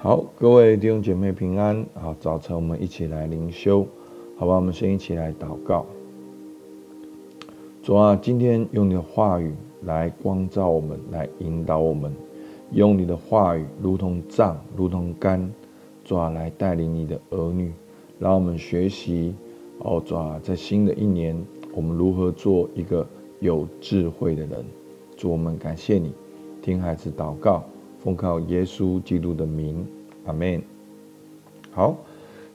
好，各位弟兄姐妹平安。好，早晨我们一起来灵修，好吧？我们先一起来祷告。主啊，今天用你的话语来光照我们，来引导我们，用你的话语如同杖，如同竿，主啊，来带领你的儿女，让我们学习。哦，主啊，在新的一年，我们如何做一个有智慧的人？主，我们感谢你，听孩子祷告。奉靠耶稣基督的名，阿门。好，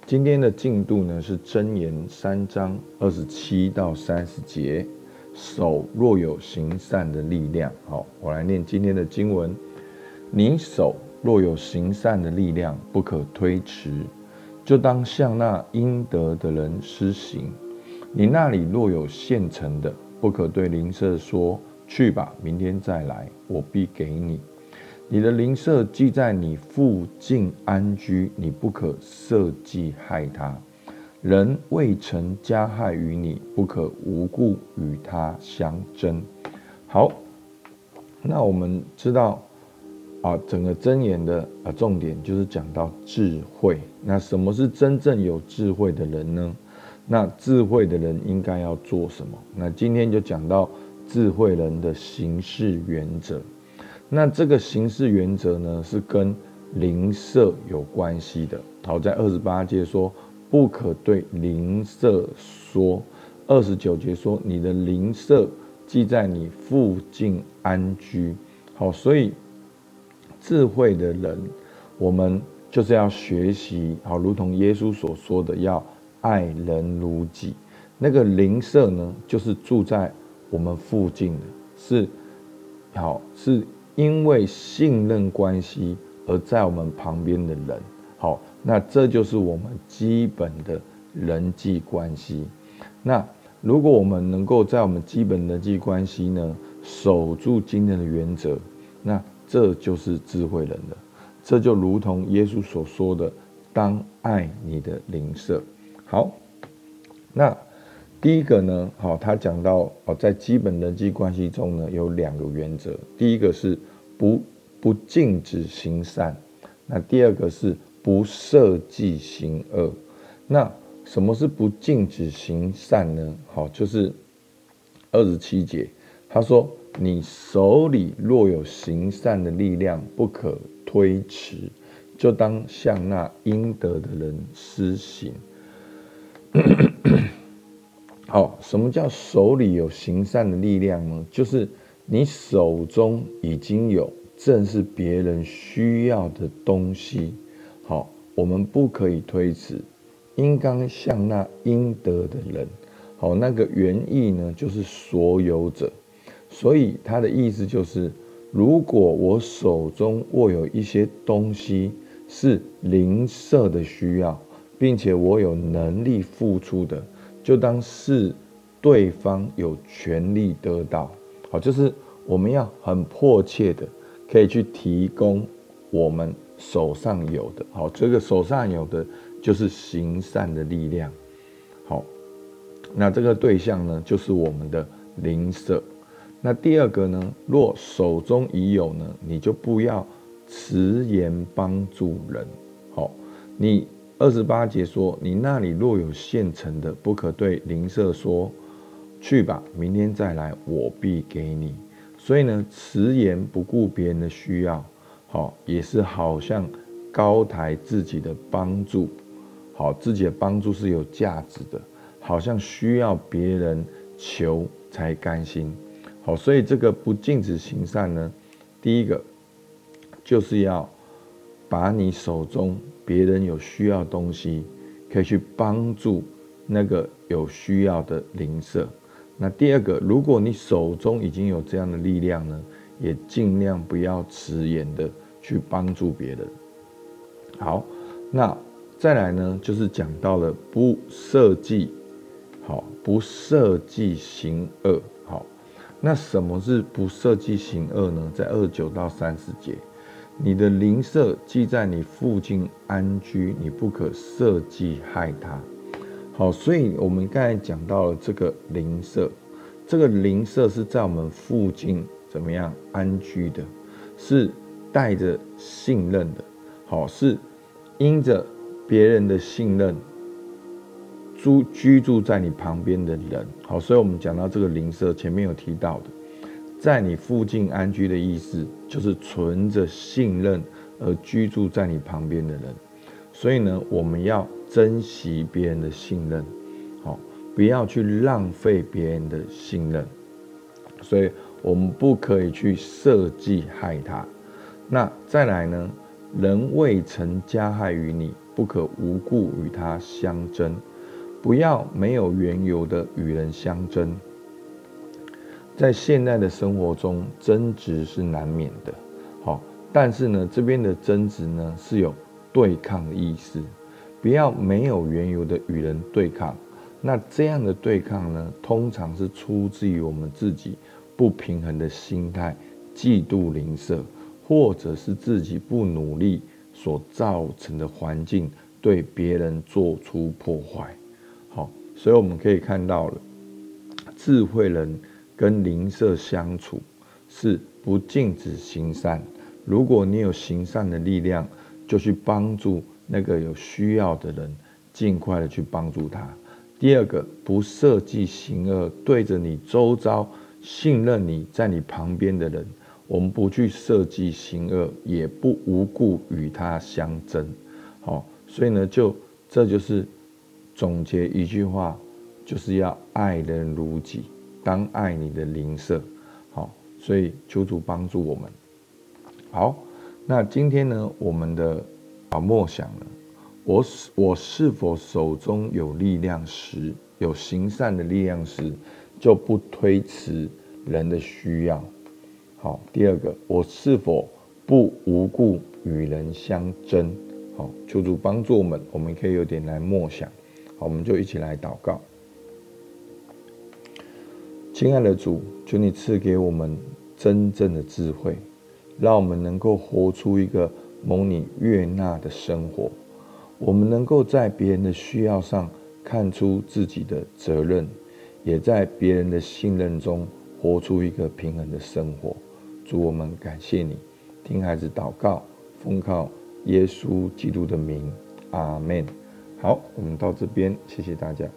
今天的进度呢是箴言三章二十七到三十节。手若有行善的力量，好，我来念今天的经文。你手若有行善的力量，不可推迟，就当向那应得的人施行。你那里若有现成的，不可对邻舍说：“去吧，明天再来，我必给你。”你的邻舍既在你附近安居，你不可设计害他；人未曾加害于你，不可无故与他相争。好，那我们知道啊，整个箴言的啊重点就是讲到智慧。那什么是真正有智慧的人呢？那智慧的人应该要做什么？那今天就讲到智慧人的行事原则。那这个行事原则呢，是跟邻舍有关系的。好，在二十八节说，不可对邻舍说；二十九节说，你的邻舍既在你附近安居。好，所以智慧的人，我们就是要学习。好，如同耶稣所说的，要爱人如己。那个邻舍呢，就是住在我们附近的，是好是。因为信任关系而在我们旁边的人，好，那这就是我们基本的人际关系。那如果我们能够在我们基本人际关系呢，守住今天的原则，那这就是智慧人的。这就如同耶稣所说的，当爱你的邻舍。好，那。第一个呢，好，他讲到哦，在基本人际关系中呢，有两个原则。第一个是不不禁止行善，那第二个是不设计行恶。那什么是不禁止行善呢？好，就是二十七节，他说：“你手里若有行善的力量，不可推迟，就当向那应得的人施行。”好，什么叫手里有行善的力量呢？就是你手中已经有正是别人需要的东西。好，我们不可以推辞，应当向那应得的人。好，那个原意呢，就是所有者。所以他的意思就是，如果我手中握有一些东西是邻舍的需要，并且我有能力付出的。就当是对方有权利得到，好，就是我们要很迫切的可以去提供我们手上有的，好，这个手上有的就是行善的力量，好，那这个对象呢，就是我们的邻舍。那第二个呢，若手中已有呢，你就不要迟延帮助人，好，你。二十八节说：“你那里若有现成的，不可对邻舍说，去吧，明天再来，我必给你。”所以呢，迟延不顾别人的需要，好，也是好像高抬自己的帮助，好，自己的帮助是有价值的，好像需要别人求才甘心，好，所以这个不禁止行善呢，第一个就是要把你手中。别人有需要的东西，可以去帮助那个有需要的邻舍。那第二个，如果你手中已经有这样的力量呢，也尽量不要迟延的去帮助别人。好，那再来呢，就是讲到了不设计，好，不设计行恶。好，那什么是不设计行恶呢？在二九到三十节。你的邻舍既在你附近安居，你不可设计害他。好，所以我们刚才讲到了这个邻舍，这个邻舍是在我们附近怎么样安居的，是带着信任的。好，是因着别人的信任，住居住在你旁边的人。好，所以我们讲到这个邻舍，前面有提到的，在你附近安居的意思，就是存着信任而居住在你旁边的人。所以呢，我们要珍惜别人的信任，好，不要去浪费别人的信任。所以我们不可以去设计害他。那再来呢？人未曾加害于你，不可无故与他相争。不要没有缘由的与人相争。在现代的生活中，争执是难免的。好，但是呢，这边的争执呢是有对抗的意思。不要没有缘由的与人对抗。那这样的对抗呢，通常是出自于我们自己不平衡的心态，嫉妒吝啬。或者是自己不努力所造成的环境，对别人做出破坏。好，所以我们可以看到了，智慧人跟邻舍相处是不禁止行善。如果你有行善的力量，就去帮助那个有需要的人，尽快的去帮助他。第二个，不设计行恶，对着你周遭信任你在你旁边的人。我们不去设计行恶，也不无故与他相争，好，所以呢，就这就是总结一句话，就是要爱人如己，当爱你的邻舍，好，所以求主帮助我们。好，那今天呢，我们的啊默想呢，我我是否手中有力量时，有行善的力量时，就不推辞人的需要。好，第二个，我是否不无故与人相争？好，求主帮助我们，我们可以有点来默想。好，我们就一起来祷告。亲爱的主，求你赐给我们真正的智慧，让我们能够活出一个蒙你悦纳的生活。我们能够在别人的需要上看出自己的责任，也在别人的信任中活出一个平衡的生活。主，我们感谢你，听孩子祷告，奉靠耶稣基督的名，阿门。好，我们到这边，谢谢大家。